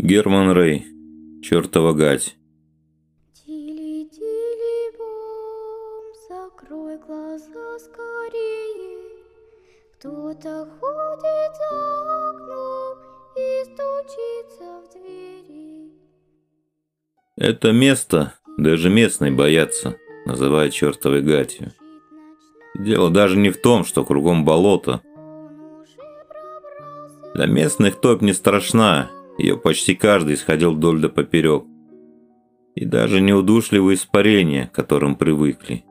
Герман Рей. Чертова гать. Тили-тили-бом, закрой глаза скорее. Кто-то ходит за окном и стучится в двери. Это место даже местные боятся, называя чертовой гатью. Дело даже не в том, что кругом болото. Для местных топь не страшна, ее почти каждый исходил вдоль да поперек. И даже неудушливые испарения, к которым привыкли.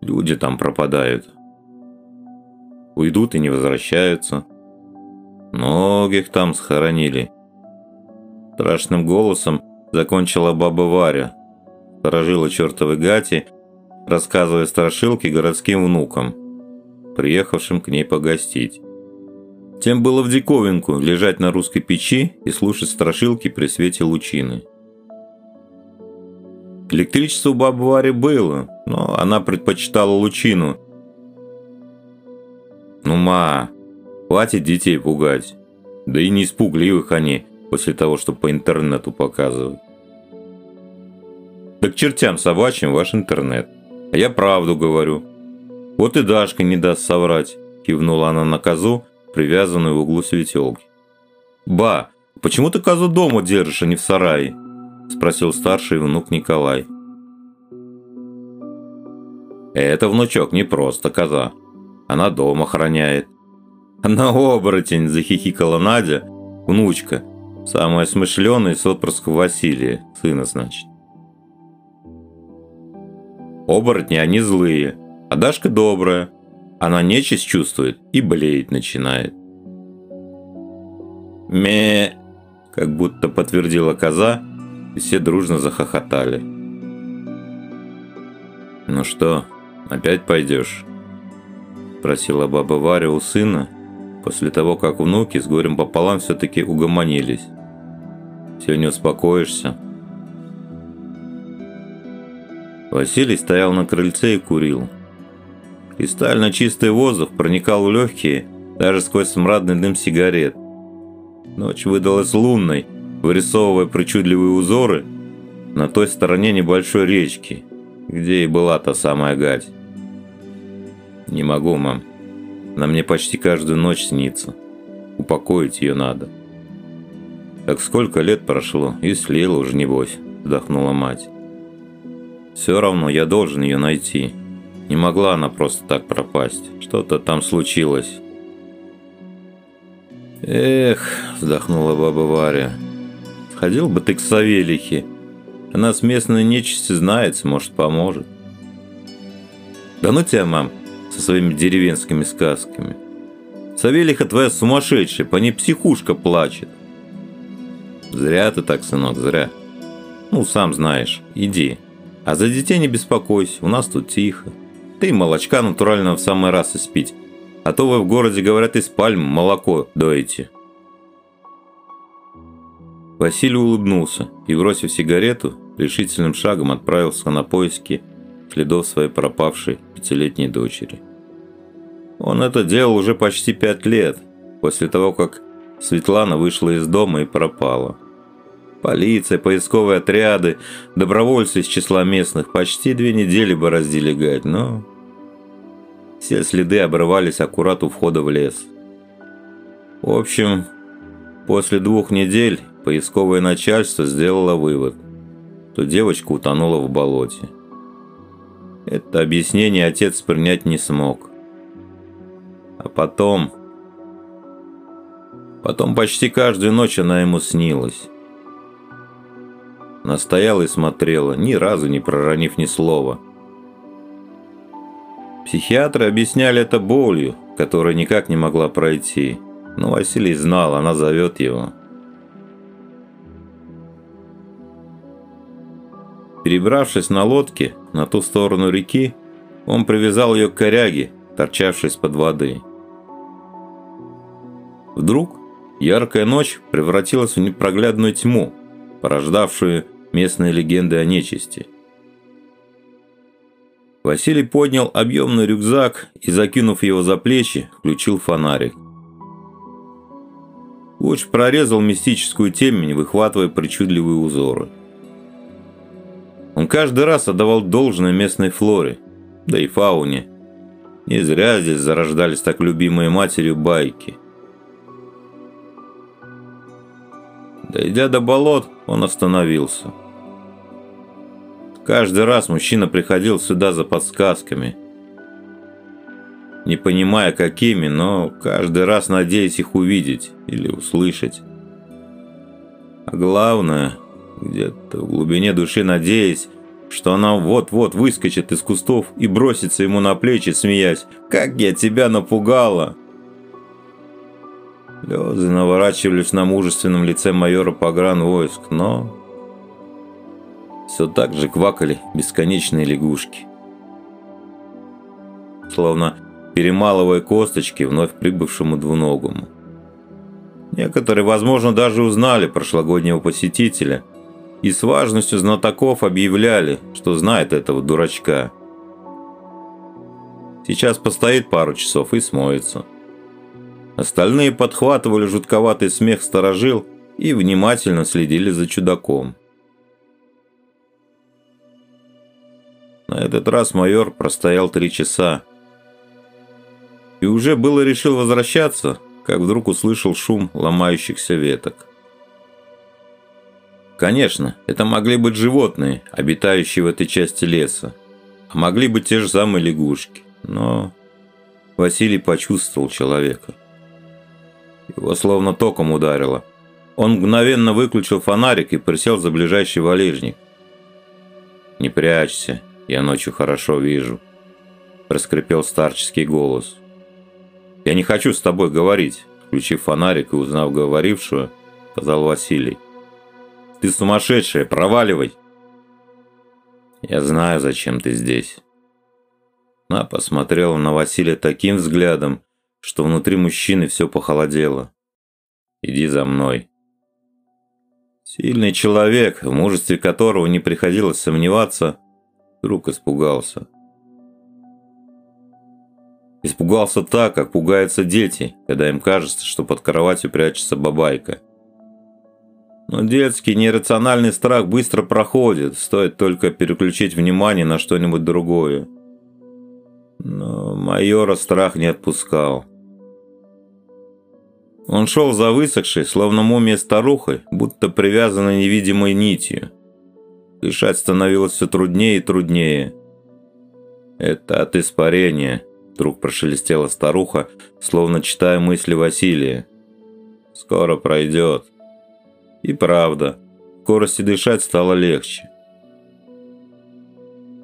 Люди там пропадают. Уйдут и не возвращаются. Многих там схоронили. Страшным голосом закончила баба Варя. Сторожила чертовой гати, рассказывая страшилки городским внукам, приехавшим к ней погостить. Тем было в диковинку лежать на русской печи и слушать страшилки при свете лучины. Электричество у бабы Вари было, но она предпочитала лучину. Ну, ма, хватит детей пугать. Да и не испугливых они после того, что по интернету показывают. Да к чертям собачьим ваш интернет. А я правду говорю. Вот и Дашка не даст соврать, кивнула она на козу, привязанную в углу светелки. «Ба, почему ты козу дома держишь, а не в сарае?» – спросил старший внук Николай. «Это, внучок, не просто коза. Она дом охраняет». «Она оборотень!» – захихикала Надя, внучка, самая смышленая из отпрысков Василия, сына, значит. Оборотни они злые, а Дашка добрая, она нечисть чувствует и блеять начинает. ме как будто подтвердила коза, и все дружно захохотали. «Ну что, опять пойдешь?» Спросила баба Варя у сына, после того, как внуки с горем пополам все-таки угомонились. «Все не успокоишься?» Василий стоял на крыльце и курил. Кристально чистый воздух проникал в легкие, даже сквозь смрадный дым сигарет. Ночь выдалась лунной, вырисовывая причудливые узоры на той стороне небольшой речки, где и была та самая гать. «Не могу, мам. На мне почти каждую ночь снится. Упокоить ее надо». «Так сколько лет прошло, и слила уже небось», – вздохнула мать. «Все равно я должен ее найти». Не могла она просто так пропасть. Что-то там случилось. «Эх», – вздохнула баба Варя, – «сходил бы ты к Савелихе. Она с местной нечисти знается, может, поможет». «Да ну тебя, мам, со своими деревенскими сказками. Савелиха твоя сумасшедшая, по ней психушка плачет». «Зря ты так, сынок, зря. Ну, сам знаешь, иди. А за детей не беспокойся, у нас тут тихо». Ты молочка натурального в самый раз испить. А то вы в городе, говорят, из пальм молоко доите. Василий улыбнулся и, бросив сигарету, решительным шагом отправился на поиски следов своей пропавшей пятилетней дочери. Он это делал уже почти пять лет, после того, как Светлана вышла из дома и пропала. Полиция, поисковые отряды, добровольцы из числа местных почти две недели бороздили гать, но... Все следы обрывались аккурат у входа в лес. В общем, после двух недель поисковое начальство сделало вывод, что девочка утонула в болоте. Это объяснение отец принять не смог. А потом... Потом почти каждую ночь она ему снилась. Настояла и смотрела, ни разу не проронив ни слова. Психиатры объясняли это болью, которая никак не могла пройти. Но Василий знал, она зовет его. Перебравшись на лодке на ту сторону реки, он привязал ее к коряге, торчавшей из-под воды. Вдруг яркая ночь превратилась в непроглядную тьму, порождавшую местные легенды о нечисти. Василий поднял объемный рюкзак и, закинув его за плечи, включил фонарик. Луч прорезал мистическую темень, выхватывая причудливые узоры. Он каждый раз отдавал должное местной флоре, да и фауне. Не зря здесь зарождались так любимые матерью байки. Дойдя до болот, он остановился. Каждый раз мужчина приходил сюда за подсказками. Не понимая какими, но каждый раз надеясь их увидеть или услышать. А главное, где-то в глубине души надеясь, что она вот-вот выскочит из кустов и бросится ему на плечи, смеясь. «Как я тебя напугала!» Слезы наворачивались на мужественном лице майора погран войск, но... Все так же квакали бесконечные лягушки. Словно перемалывая косточки вновь прибывшему двуногому. Некоторые, возможно, даже узнали прошлогоднего посетителя – и с важностью знатоков объявляли, что знает этого дурачка. Сейчас постоит пару часов и смоется. Остальные подхватывали жутковатый смех сторожил и внимательно следили за чудаком. На этот раз майор простоял три часа. И уже было решил возвращаться, как вдруг услышал шум ломающихся веток. Конечно, это могли быть животные, обитающие в этой части леса. А могли быть те же самые лягушки. Но Василий почувствовал человека. Его словно током ударило. Он мгновенно выключил фонарик и присел за ближайший валежник. «Не прячься, я ночью хорошо вижу», – проскрипел старческий голос. «Я не хочу с тобой говорить», – включив фонарик и узнав говорившую, сказал Василий. Ты сумасшедшая, проваливай!» «Я знаю, зачем ты здесь». Она посмотрела на Василия таким взглядом, что внутри мужчины все похолодело. «Иди за мной». Сильный человек, в мужестве которого не приходилось сомневаться, вдруг испугался. Испугался так, как пугаются дети, когда им кажется, что под кроватью прячется бабайка. Но детский нерациональный страх быстро проходит, стоит только переключить внимание на что-нибудь другое. Но майора страх не отпускал. Он шел за высохшей, словно мумия старухой, будто привязанной невидимой нитью. Дышать становилось все труднее и труднее. «Это от испарения», – вдруг прошелестела старуха, словно читая мысли Василия. «Скоро пройдет». И правда, в скорости дышать стало легче.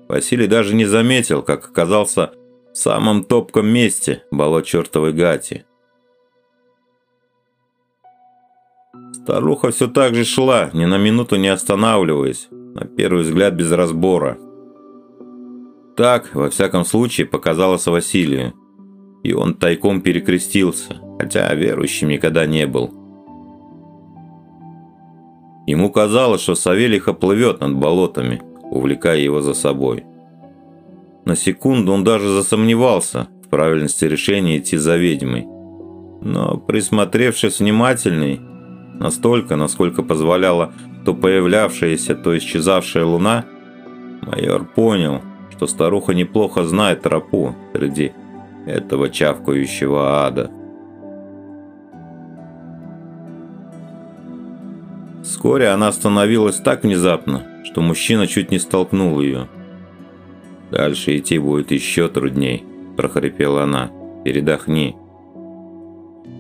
Василий даже не заметил, как оказался в самом топком месте болот чертовой гати. Старуха все так же шла, ни на минуту не останавливаясь, на первый взгляд без разбора. Так, во всяком случае, показалось Василию. И он тайком перекрестился, хотя верующим никогда не был. Ему казалось, что Савелиха плывет над болотами, увлекая его за собой. На секунду он даже засомневался в правильности решения идти за ведьмой. Но, присмотревшись внимательней, настолько, насколько позволяла то появлявшаяся, то исчезавшая луна, майор понял, что старуха неплохо знает тропу среди этого чавкающего ада. Вскоре она остановилась так внезапно, что мужчина чуть не столкнул ее. «Дальше идти будет еще трудней», – прохрипела она. «Передохни».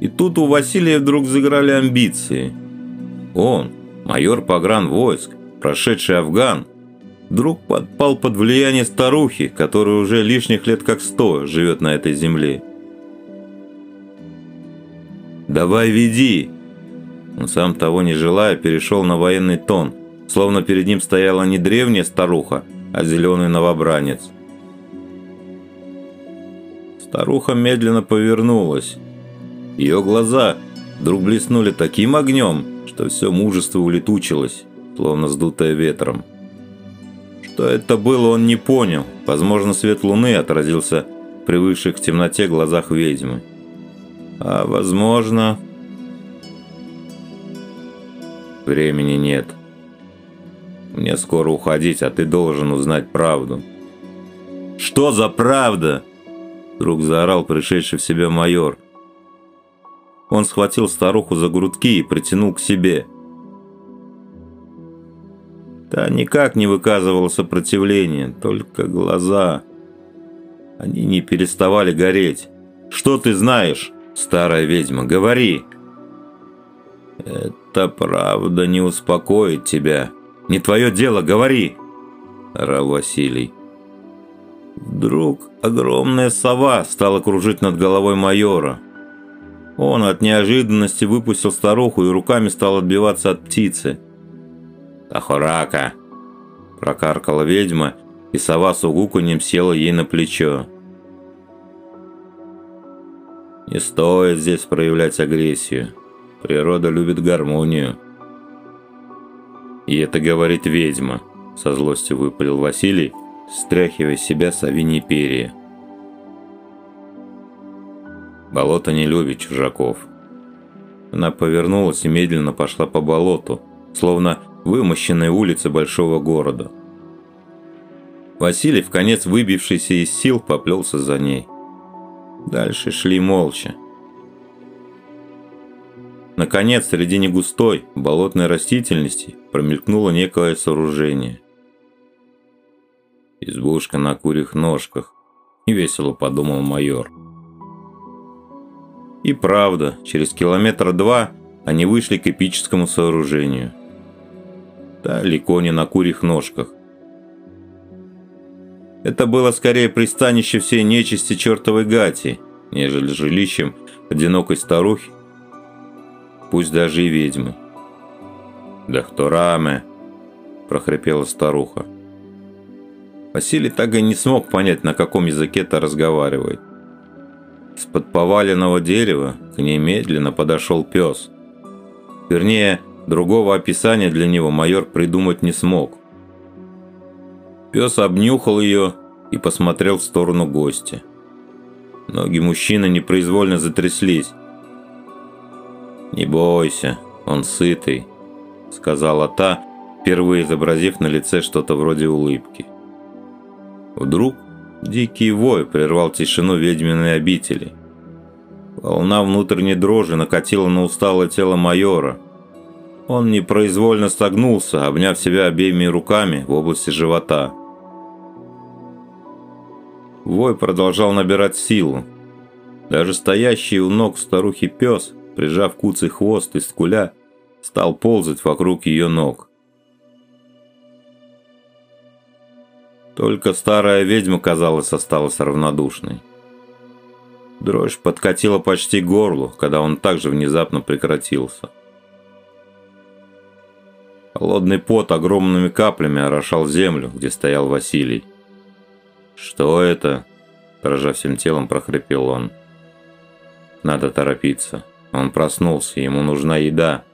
И тут у Василия вдруг заграли амбиции. Он, майор погран войск, прошедший Афган, вдруг подпал под влияние старухи, которая уже лишних лет как сто живет на этой земле. «Давай веди!» Он сам того не желая перешел на военный тон, словно перед ним стояла не древняя старуха, а зеленый новобранец. Старуха медленно повернулась. Ее глаза вдруг блеснули таким огнем, что все мужество улетучилось, словно сдутое ветром. Что это было, он не понял. Возможно, свет луны отразился в привыкших к темноте глазах ведьмы. А возможно... Времени нет. Мне скоро уходить, а ты должен узнать правду. Что за правда? Вдруг заорал пришедший в себя майор. Он схватил старуху за грудки и притянул к себе. Та никак не выказывала сопротивления, только глаза. Они не переставали гореть. «Что ты знаешь, старая ведьма? Говори!» «Это правда не успокоит тебя. Не твое дело, говори!» – орал Василий. Вдруг огромная сова стала кружить над головой майора. Он от неожиданности выпустил старуху и руками стал отбиваться от птицы. «Тахорака!» – прокаркала ведьма, и сова с угуканьем села ей на плечо. «Не стоит здесь проявлять агрессию. Природа любит гармонию». «И это говорит ведьма», – со злостью выпалил Василий, стряхивая с себя совиньи перья. Болото не любит чужаков. Она повернулась и медленно пошла по болоту, словно вымощенной улице большого города. Василий, в конец выбившийся из сил, поплелся за ней. Дальше шли молча. Наконец, среди негустой, болотной растительности промелькнуло некое сооружение. Избушка на курьих ножках. Весело подумал майор. И правда, через километр два они вышли к эпическому сооружению. Далеко не на курьих ножках. Это было скорее пристанище всей нечисти чертовой гати, нежели жилищем одинокой старухи, пусть даже и ведьмы. «Дахтораме!» – прохрипела старуха. Василий так и не смог понять, на каком языке это разговаривает. Из-под поваленного дерева к ней медленно подошел пес. Вернее, другого описания для него майор придумать не смог. Пес обнюхал ее и посмотрел в сторону гостя. Ноги мужчины непроизвольно затряслись. «Не бойся, он сытый», — сказала та, впервые изобразив на лице что-то вроде улыбки. Вдруг дикий вой прервал тишину ведьминой обители. Волна внутренней дрожи накатила на усталое тело майора. Он непроизвольно согнулся, обняв себя обеими руками в области живота. Вой продолжал набирать силу. Даже стоящий у ног старухи пес, прижав куцый хвост и скуля, стал ползать вокруг ее ног. Только старая ведьма, казалось, осталась равнодушной. Дрожь подкатила почти горлу, когда он также внезапно прекратился. Холодный пот огромными каплями орошал землю, где стоял Василий. «Что это?» – дрожа всем телом, прохрипел он. «Надо торопиться. Он проснулся, ему нужна еда».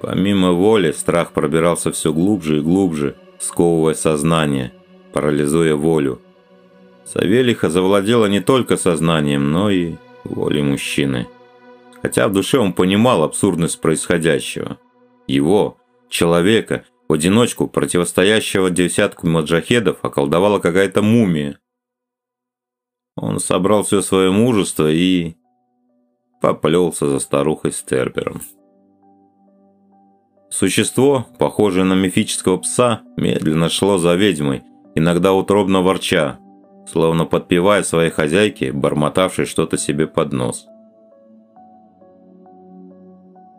Помимо воли, страх пробирался все глубже и глубже, сковывая сознание, парализуя волю. Савелиха завладела не только сознанием, но и волей мужчины. Хотя в душе он понимал абсурдность происходящего. Его, человека, в одиночку противостоящего десятку маджахедов околдовала какая-то мумия. Он собрал все свое мужество и поплелся за старухой Стербером. Существо, похожее на мифического пса, медленно шло за ведьмой, иногда утробно ворча, словно подпевая своей хозяйке, бормотавшей что-то себе под нос.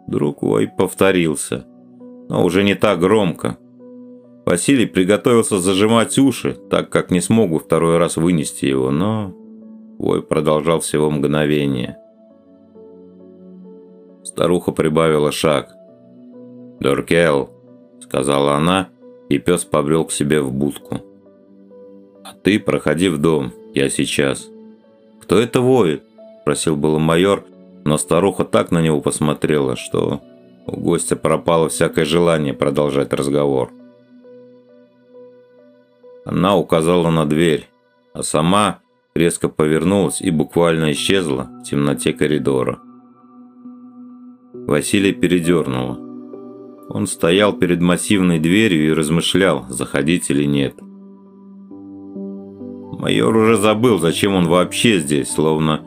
Друг вой повторился, но уже не так громко. Василий приготовился зажимать уши, так как не смог второй раз вынести его, но вой продолжал всего мгновение. Старуха прибавила шаг – «Дуркел», — сказала она, и пес побрел к себе в будку. «А ты проходи в дом, я сейчас». «Кто это воет?» – просил было майор, но старуха так на него посмотрела, что у гостя пропало всякое желание продолжать разговор. Она указала на дверь, а сама резко повернулась и буквально исчезла в темноте коридора. Василия передернуло. Он стоял перед массивной дверью и размышлял, заходить или нет. Майор уже забыл, зачем он вообще здесь, словно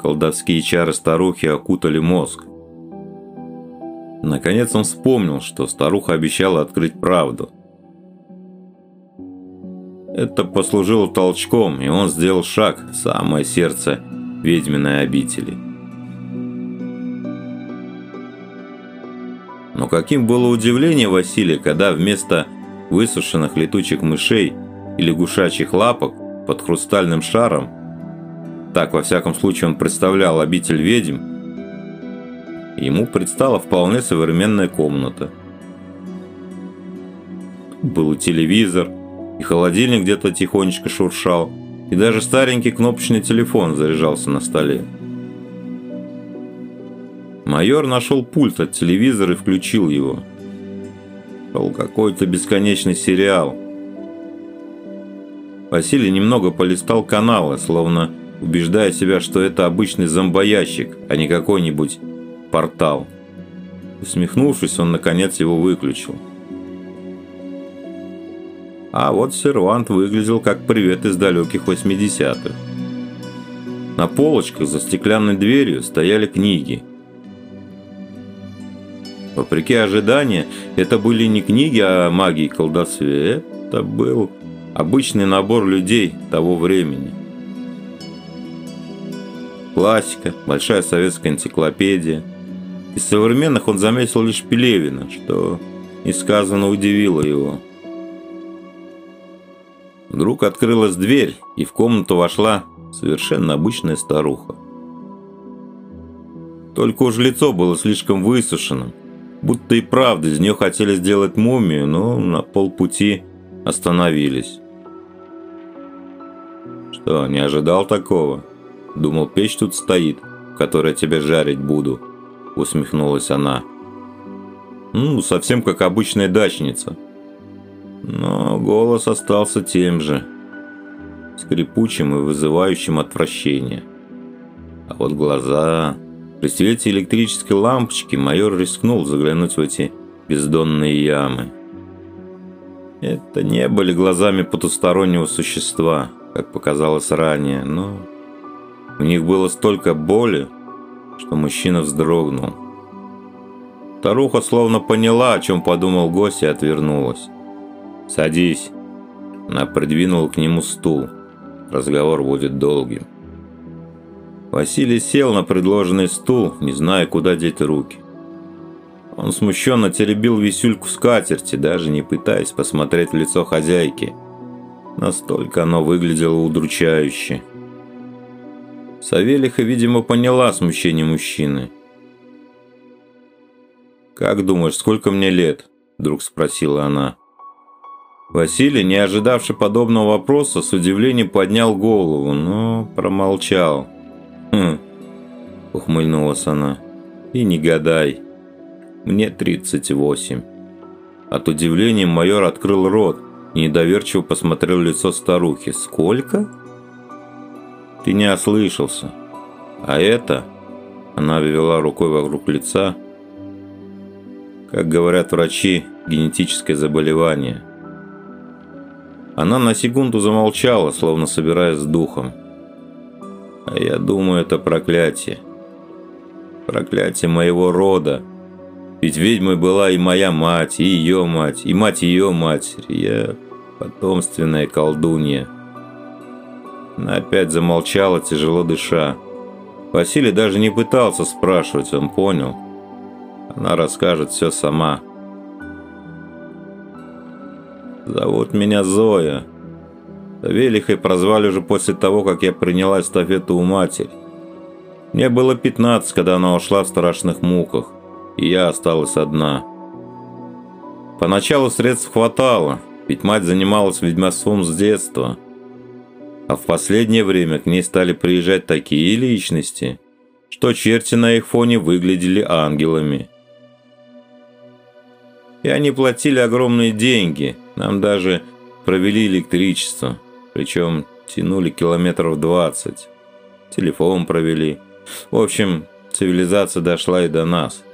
колдовские чары старухи окутали мозг. Наконец он вспомнил, что старуха обещала открыть правду. Это послужило толчком, и он сделал шаг в самое сердце ведьминой обители. Но каким было удивление Василия, когда вместо высушенных летучих мышей и лягушачьих лапок под хрустальным шаром, так во всяком случае он представлял обитель ведьм, ему предстала вполне современная комната. Был телевизор, и холодильник где-то тихонечко шуршал, и даже старенький кнопочный телефон заряжался на столе. Майор нашел пульт от телевизора и включил его. Шел какой-то бесконечный сериал. Василий немного полистал каналы, словно убеждая себя, что это обычный зомбоящик, а не какой-нибудь портал. Усмехнувшись, он наконец его выключил. А вот сервант выглядел как привет из далеких 80-х. На полочках за стеклянной дверью стояли книги – Вопреки ожиданию, это были не книги о магии и колдовстве, это был обычный набор людей того времени. Классика, большая советская энциклопедия. Из современных он заметил лишь Пелевина, что несказанно удивило его. Вдруг открылась дверь, и в комнату вошла совершенно обычная старуха. Только уж лицо было слишком высушенным, Будто и правда из нее хотели сделать мумию, но на полпути остановились. Что, не ожидал такого? Думал, печь тут стоит, в которой тебя жарить буду, усмехнулась она. Ну, совсем как обычная дачница. Но голос остался тем же, скрипучим и вызывающим отвращение. А вот глаза... При свете электрической лампочки майор рискнул заглянуть в эти бездонные ямы. Это не были глазами потустороннего существа, как показалось ранее, но в них было столько боли, что мужчина вздрогнул. Старуха словно поняла, о чем подумал гость и отвернулась. «Садись». Она придвинула к нему стул. Разговор будет долгим. Василий сел на предложенный стул, не зная, куда деть руки. Он смущенно теребил висюльку скатерти, даже не пытаясь посмотреть в лицо хозяйки. Настолько оно выглядело удручающе. Савелиха, видимо, поняла смущение мужчины. «Как думаешь, сколько мне лет?» – вдруг спросила она. Василий, не ожидавший подобного вопроса, с удивлением поднял голову, но промолчал. «Хм», — ухмыльнулась она, — «и не гадай, мне 38». От удивления майор открыл рот и недоверчиво посмотрел в лицо старухи. «Сколько?» «Ты не ослышался. А это...» Она ввела рукой вокруг лица. Как говорят врачи, генетическое заболевание. Она на секунду замолчала, словно собираясь с духом. А я думаю, это проклятие. Проклятие моего рода. Ведь ведьмой была и моя мать, и ее мать, и мать ее матери. Я потомственная колдунья. Она опять замолчала, тяжело дыша. Василий даже не пытался спрашивать, он понял. Она расскажет все сама. «Зовут меня Зоя», Велихой прозвали уже после того, как я приняла эстафету у матери. Мне было 15, когда она ушла в страшных муках, и я осталась одна. Поначалу средств хватало, ведь мать занималась ведьмовством с детства. А в последнее время к ней стали приезжать такие личности, что черти на их фоне выглядели ангелами. И они платили огромные деньги, нам даже провели электричество – причем тянули километров 20. Телефон провели. В общем, цивилизация дошла и до нас.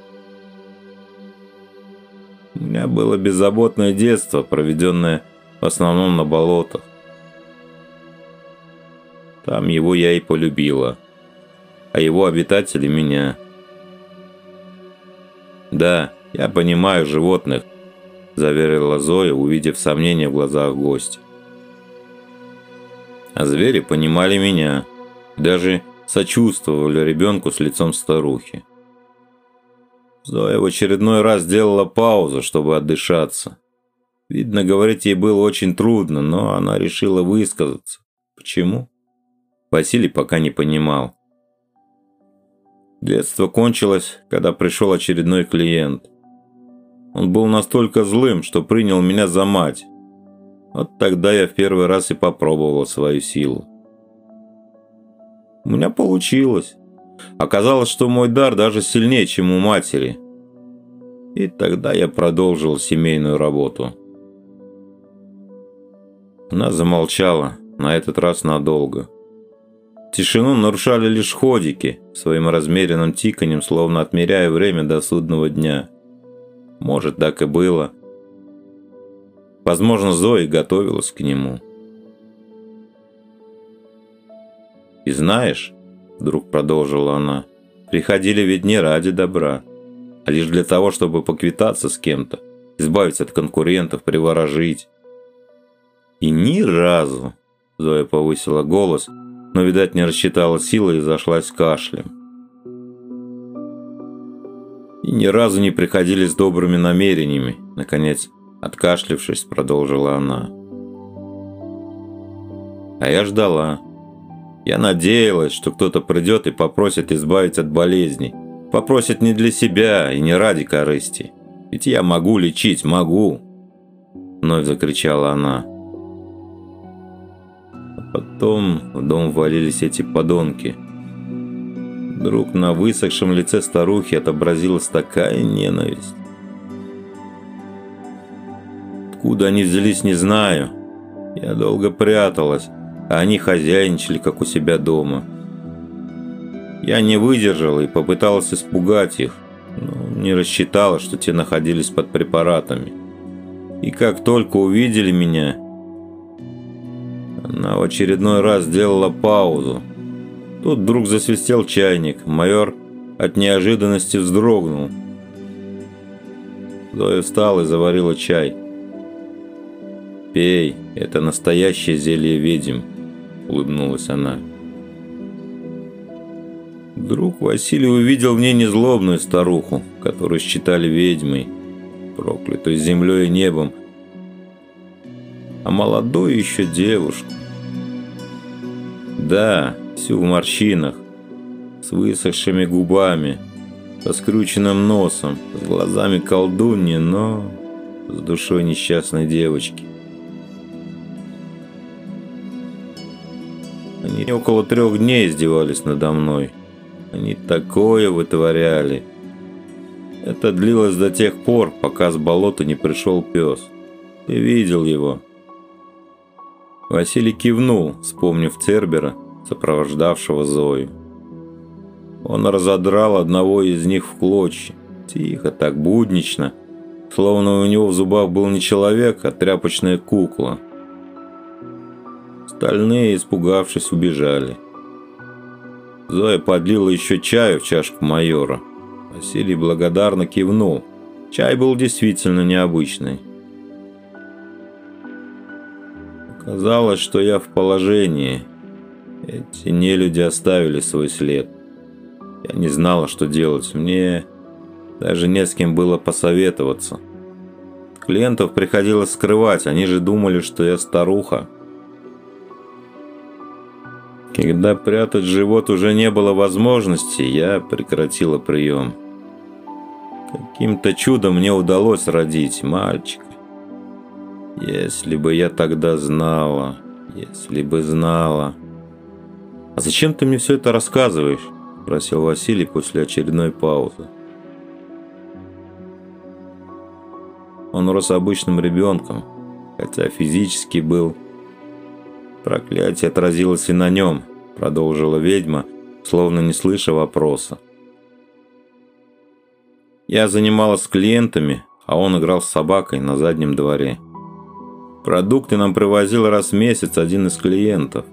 У меня было беззаботное детство, проведенное в основном на болотах. Там его я и полюбила, а его обитатели меня. Да, я понимаю животных, заверила Зоя, увидев сомнение в глазах гостя. А звери понимали меня, даже сочувствовали ребенку с лицом старухи. Зоя в очередной раз сделала паузу, чтобы отдышаться. Видно, говорить ей было очень трудно, но она решила высказаться. Почему? Василий пока не понимал. Детство кончилось, когда пришел очередной клиент. Он был настолько злым, что принял меня за мать. Вот тогда я в первый раз и попробовал свою силу. У меня получилось. Оказалось, что мой дар даже сильнее, чем у матери. И тогда я продолжил семейную работу. Она замолчала, на этот раз надолго. Тишину нарушали лишь ходики, своим размеренным тиканьем, словно отмеряя время до судного дня. Может, так и было. Возможно, Зоя готовилась к нему. «И знаешь», — вдруг продолжила она, — «приходили ведь не ради добра, а лишь для того, чтобы поквитаться с кем-то, избавиться от конкурентов, приворожить». «И ни разу», — Зоя повысила голос, но, видать, не рассчитала силы и зашлась кашлем. «И ни разу не приходили с добрыми намерениями», — наконец, откашлившись, продолжила она. «А я ждала». Я надеялась, что кто-то придет и попросит избавить от болезней. Попросит не для себя и не ради корысти. Ведь я могу лечить, могу. Вновь закричала она. А потом в дом ввалились эти подонки. Вдруг на высохшем лице старухи отобразилась такая ненависть. Откуда они взялись, не знаю. Я долго пряталась, а они хозяйничали, как у себя дома. Я не выдержала и попыталась испугать их, но не рассчитала, что те находились под препаратами. И как только увидели меня, она в очередной раз сделала паузу. Тут вдруг засвистел чайник. Майор от неожиданности вздрогнул. Зоя встала и заварила чай. «Пей, это настоящее зелье ведьм», – улыбнулась она. Вдруг Василий увидел в ней незлобную старуху, которую считали ведьмой, проклятой землей и небом, а молодую еще девушку. Да, всю в морщинах, с высохшими губами, со скрюченным носом, с глазами колдуньи, но с душой несчастной девочки. Они около трех дней издевались надо мной. Они такое вытворяли. Это длилось до тех пор, пока с болота не пришел пес. Ты видел его. Василий кивнул, вспомнив Цербера, сопровождавшего Зою. Он разодрал одного из них в клочья. Тихо, так буднично, словно у него в зубах был не человек, а тряпочная кукла – Остальные, испугавшись, убежали. Зоя подлила еще чаю в чашку майора. Василий благодарно кивнул. Чай был действительно необычный. Казалось, что я в положении. Эти нелюди оставили свой след. Я не знала, что делать. Мне даже не с кем было посоветоваться. Клиентов приходилось скрывать, они же думали, что я старуха. Когда прятать живот уже не было возможности, я прекратила прием. Каким-то чудом мне удалось родить мальчика. Если бы я тогда знала, если бы знала. «А зачем ты мне все это рассказываешь?» – спросил Василий после очередной паузы. Он рос обычным ребенком, хотя физически был Проклятие отразилось и на нем, продолжила ведьма, словно не слыша вопроса. Я занималась с клиентами, а он играл с собакой на заднем дворе. Продукты нам привозил раз в месяц один из клиентов.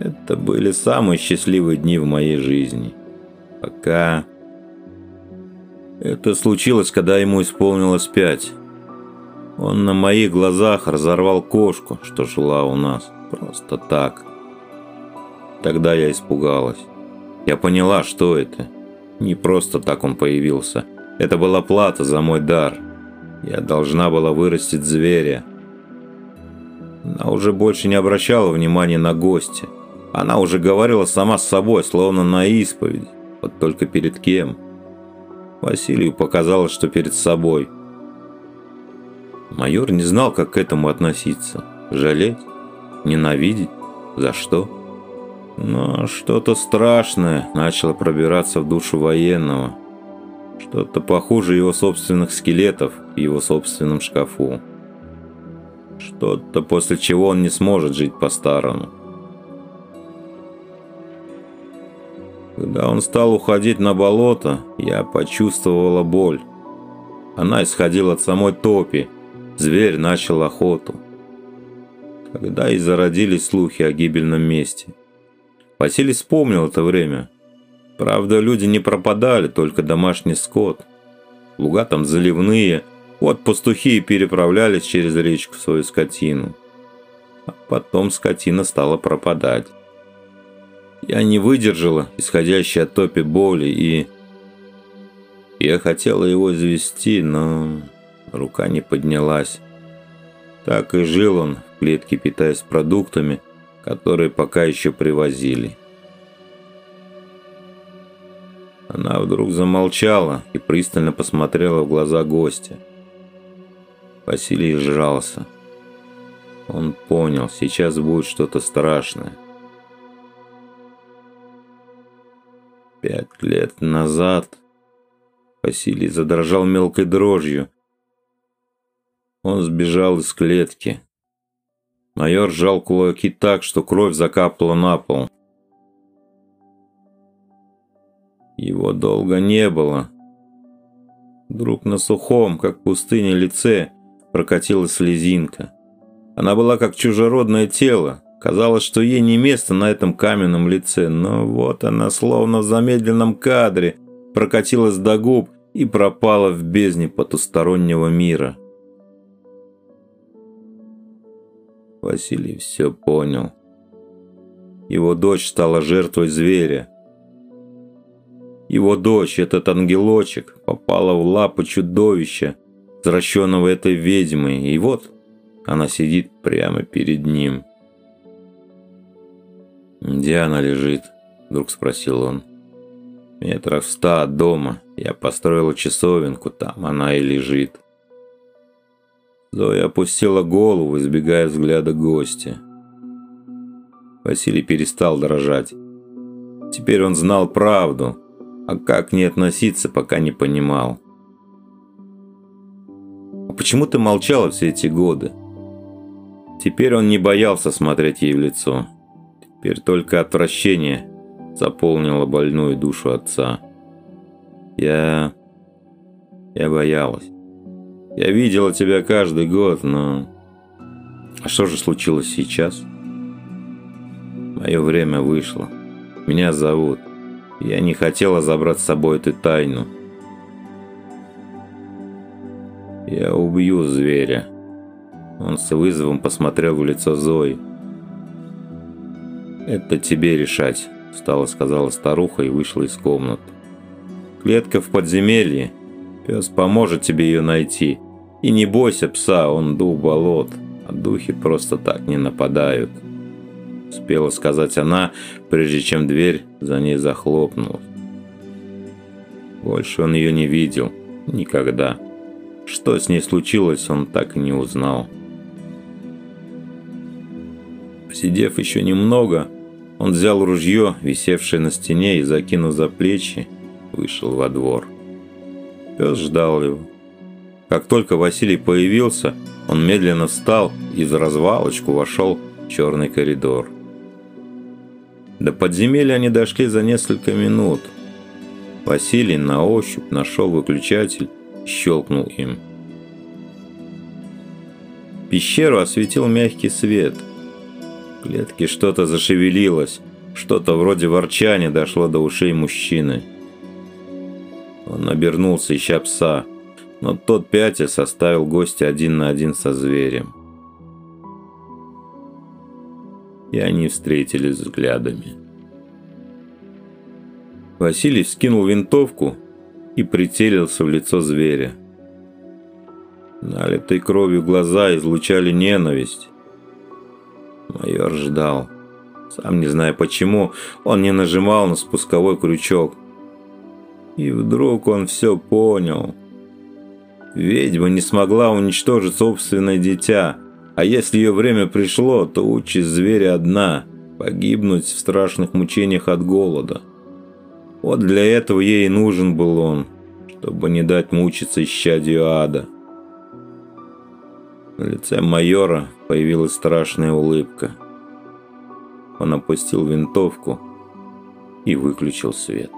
Это были самые счастливые дни в моей жизни. Пока... Это случилось, когда ему исполнилось пять. Он на моих глазах разорвал кошку, что жила у нас. Просто так. Тогда я испугалась. Я поняла, что это. Не просто так он появился. Это была плата за мой дар. Я должна была вырастить зверя. Она уже больше не обращала внимания на гостя. Она уже говорила сама с собой, словно на исповедь. Вот только перед кем? Василию показалось, что перед собой. Майор не знал, как к этому относиться. Жалеть? Ненавидеть? За что? Но что-то страшное начало пробираться в душу военного. Что-то похуже его собственных скелетов в его собственном шкафу. Что-то, после чего он не сможет жить по-старому. Когда он стал уходить на болото, я почувствовала боль. Она исходила от самой топи. Зверь начал охоту. Когда и зародились слухи о гибельном месте. Василий вспомнил это время. Правда, люди не пропадали, только домашний скот. Луга там заливные, вот пастухи переправлялись через речку свою скотину. А потом скотина стала пропадать. Я не выдержала исходящей от топи боли и... Я хотела его извести, но рука не поднялась. Так и жил он в клетке, питаясь продуктами, которые пока еще привозили. Она вдруг замолчала и пристально посмотрела в глаза гостя. Василий сжался. Он понял, сейчас будет что-то страшное. Пять лет назад Василий задрожал мелкой дрожью. Он сбежал из клетки. Майор сжал кулаки так, что кровь закапала на пол. Его долго не было. Вдруг на сухом, как пустыня, лице прокатилась слезинка. Она была как чужеродное тело. Казалось, что ей не место на этом каменном лице, но вот она, словно в замедленном кадре, прокатилась до губ и пропала в бездне потустороннего мира. Василий все понял. Его дочь стала жертвой зверя. Его дочь, этот ангелочек, попала в лапы чудовища, взращенного этой ведьмой, и вот она сидит прямо перед ним. «Где она лежит?» – вдруг спросил он. «Метров ста от дома. Я построила часовенку, там она и лежит». Зоя опустила голову, избегая взгляда гостя. Василий перестал дрожать. Теперь он знал правду, а как не относиться, пока не понимал. Почему ты молчала все эти годы? Теперь он не боялся смотреть ей в лицо. Теперь только отвращение заполнило больную душу отца. Я... Я боялась. Я видела тебя каждый год, но... А что же случилось сейчас? Мое время вышло. Меня зовут. Я не хотела забрать с собой эту тайну. Я убью зверя. Он с вызовом посмотрел в лицо Зои. Это тебе решать, устало сказала старуха и вышла из комнаты. Клетка в подземелье. Пес поможет тебе ее найти. И не бойся пса, он дух болот. А духи просто так не нападают. Успела сказать она, прежде чем дверь за ней захлопнулась. Больше он ее не видел. Никогда. Что с ней случилось, он так и не узнал. Посидев еще немного, он взял ружье, висевшее на стене, и, закинув за плечи, вышел во двор. Пес ждал его. Как только Василий появился, он медленно встал и в развалочку вошел в черный коридор. До подземелья они дошли за несколько минут. Василий на ощупь нашел выключатель и щелкнул им. Пещеру осветил мягкий свет. Клетке что-то зашевелилось, что-то вроде ворчания дошло до ушей мужчины. Он обернулся, ища пса, но тот пятя составил гостя один на один со зверем. И они встретились взглядами. Василий вскинул винтовку и прицелился в лицо зверя. Налитые кровью глаза излучали ненависть. Майор ждал. Сам не зная почему, он не нажимал на спусковой крючок. И вдруг он все понял. Ведьма не смогла уничтожить собственное дитя, а если ее время пришло, то участь зверя одна – погибнуть в страшных мучениях от голода. Вот для этого ей и нужен был он, чтобы не дать мучиться исчадию ада. На лице майора появилась страшная улыбка. Он опустил винтовку и выключил свет.